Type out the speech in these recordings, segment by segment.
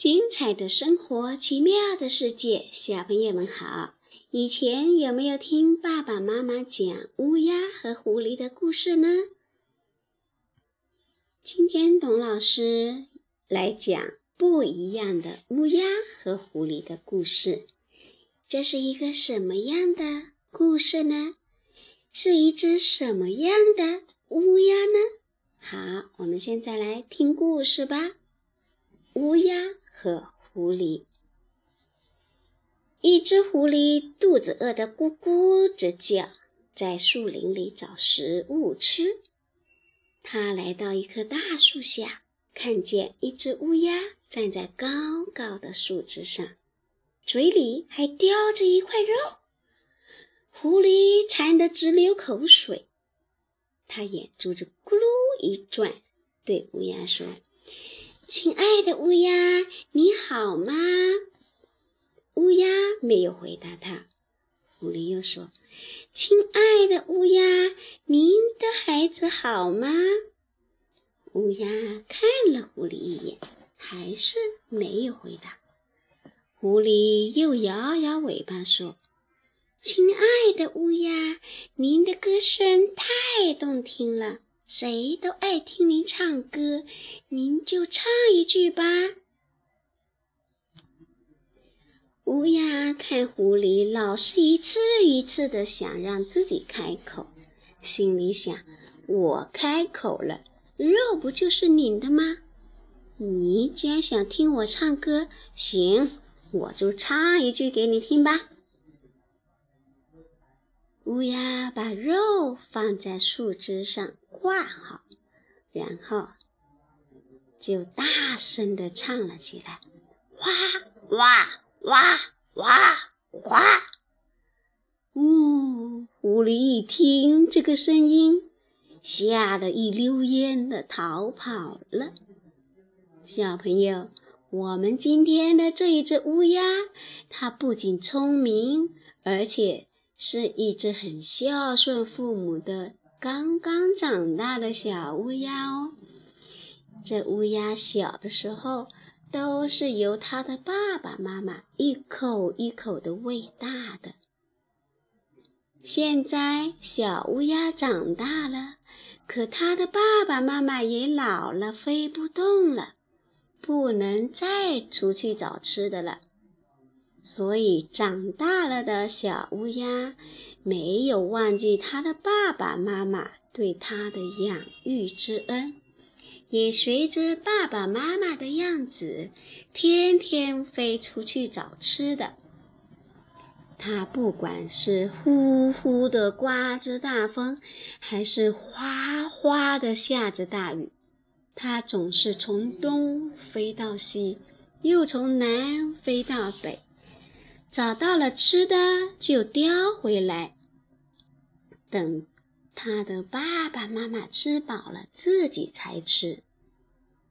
精彩的生活，奇妙的世界，小朋友们好！以前有没有听爸爸妈妈讲乌鸦和狐狸的故事呢？今天董老师来讲不一样的乌鸦和狐狸的故事。这是一个什么样的故事呢？是一只什么样的乌鸦呢？好，我们现在来听故事吧。乌鸦。和狐狸，一只狐狸肚子饿得咕咕直叫，在树林里找食物吃。它来到一棵大树下，看见一只乌鸦站在高高的树枝上，嘴里还叼着一块肉。狐狸馋得直流口水，它眼珠子咕噜一转，对乌鸦说。亲爱的乌鸦，你好吗？乌鸦没有回答他。狐狸又说：“亲爱的乌鸦，您的孩子好吗？”乌鸦看了狐狸一眼，还是没有回答。狐狸又摇摇尾巴说：“亲爱的乌鸦，您的歌声太动听了。”谁都爱听您唱歌，您就唱一句吧。乌鸦看狐狸老是一次一次的想让自己开口，心里想：我开口了，肉不就是您的吗？你既然想听我唱歌，行，我就唱一句给你听吧。乌鸦把肉放在树枝上挂好，然后就大声地唱了起来：“哇哇哇哇哇！”呜，狐狸一听这个声音，吓得一溜烟的逃跑了。小朋友，我们今天的这一只乌鸦，它不仅聪明，而且……是一只很孝顺父母的刚刚长大的小乌鸦哦。这乌鸦小的时候都是由它的爸爸妈妈一口一口的喂大的。现在小乌鸦长大了，可它的爸爸妈妈也老了，飞不动了，不能再出去找吃的了。所以，长大了的小乌鸦没有忘记它的爸爸妈妈对它的养育之恩，也随着爸爸妈妈的样子，天天飞出去找吃的。他不管是呼呼的刮着大风，还是哗哗的下着大雨，他总是从东飞到西，又从南飞到北。找到了吃的就叼回来，等他的爸爸妈妈吃饱了，自己才吃。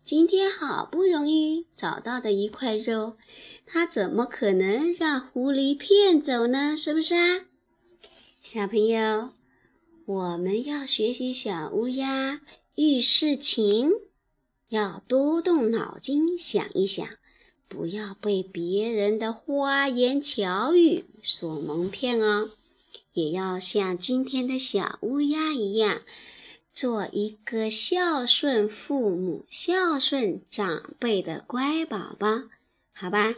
今天好不容易找到的一块肉，他怎么可能让狐狸骗走呢？是不是啊，小朋友？我们要学习小乌鸦遇事情，要多动脑筋想一想。不要被别人的花言巧语所蒙骗哦，也要像今天的小乌鸦一样，做一个孝顺父母、孝顺长辈的乖宝宝，好吧？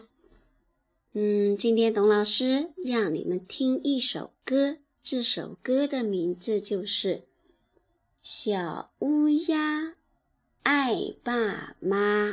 嗯，今天董老师让你们听一首歌，这首歌的名字就是《小乌鸦爱爸妈》。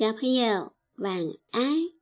小朋友晚安。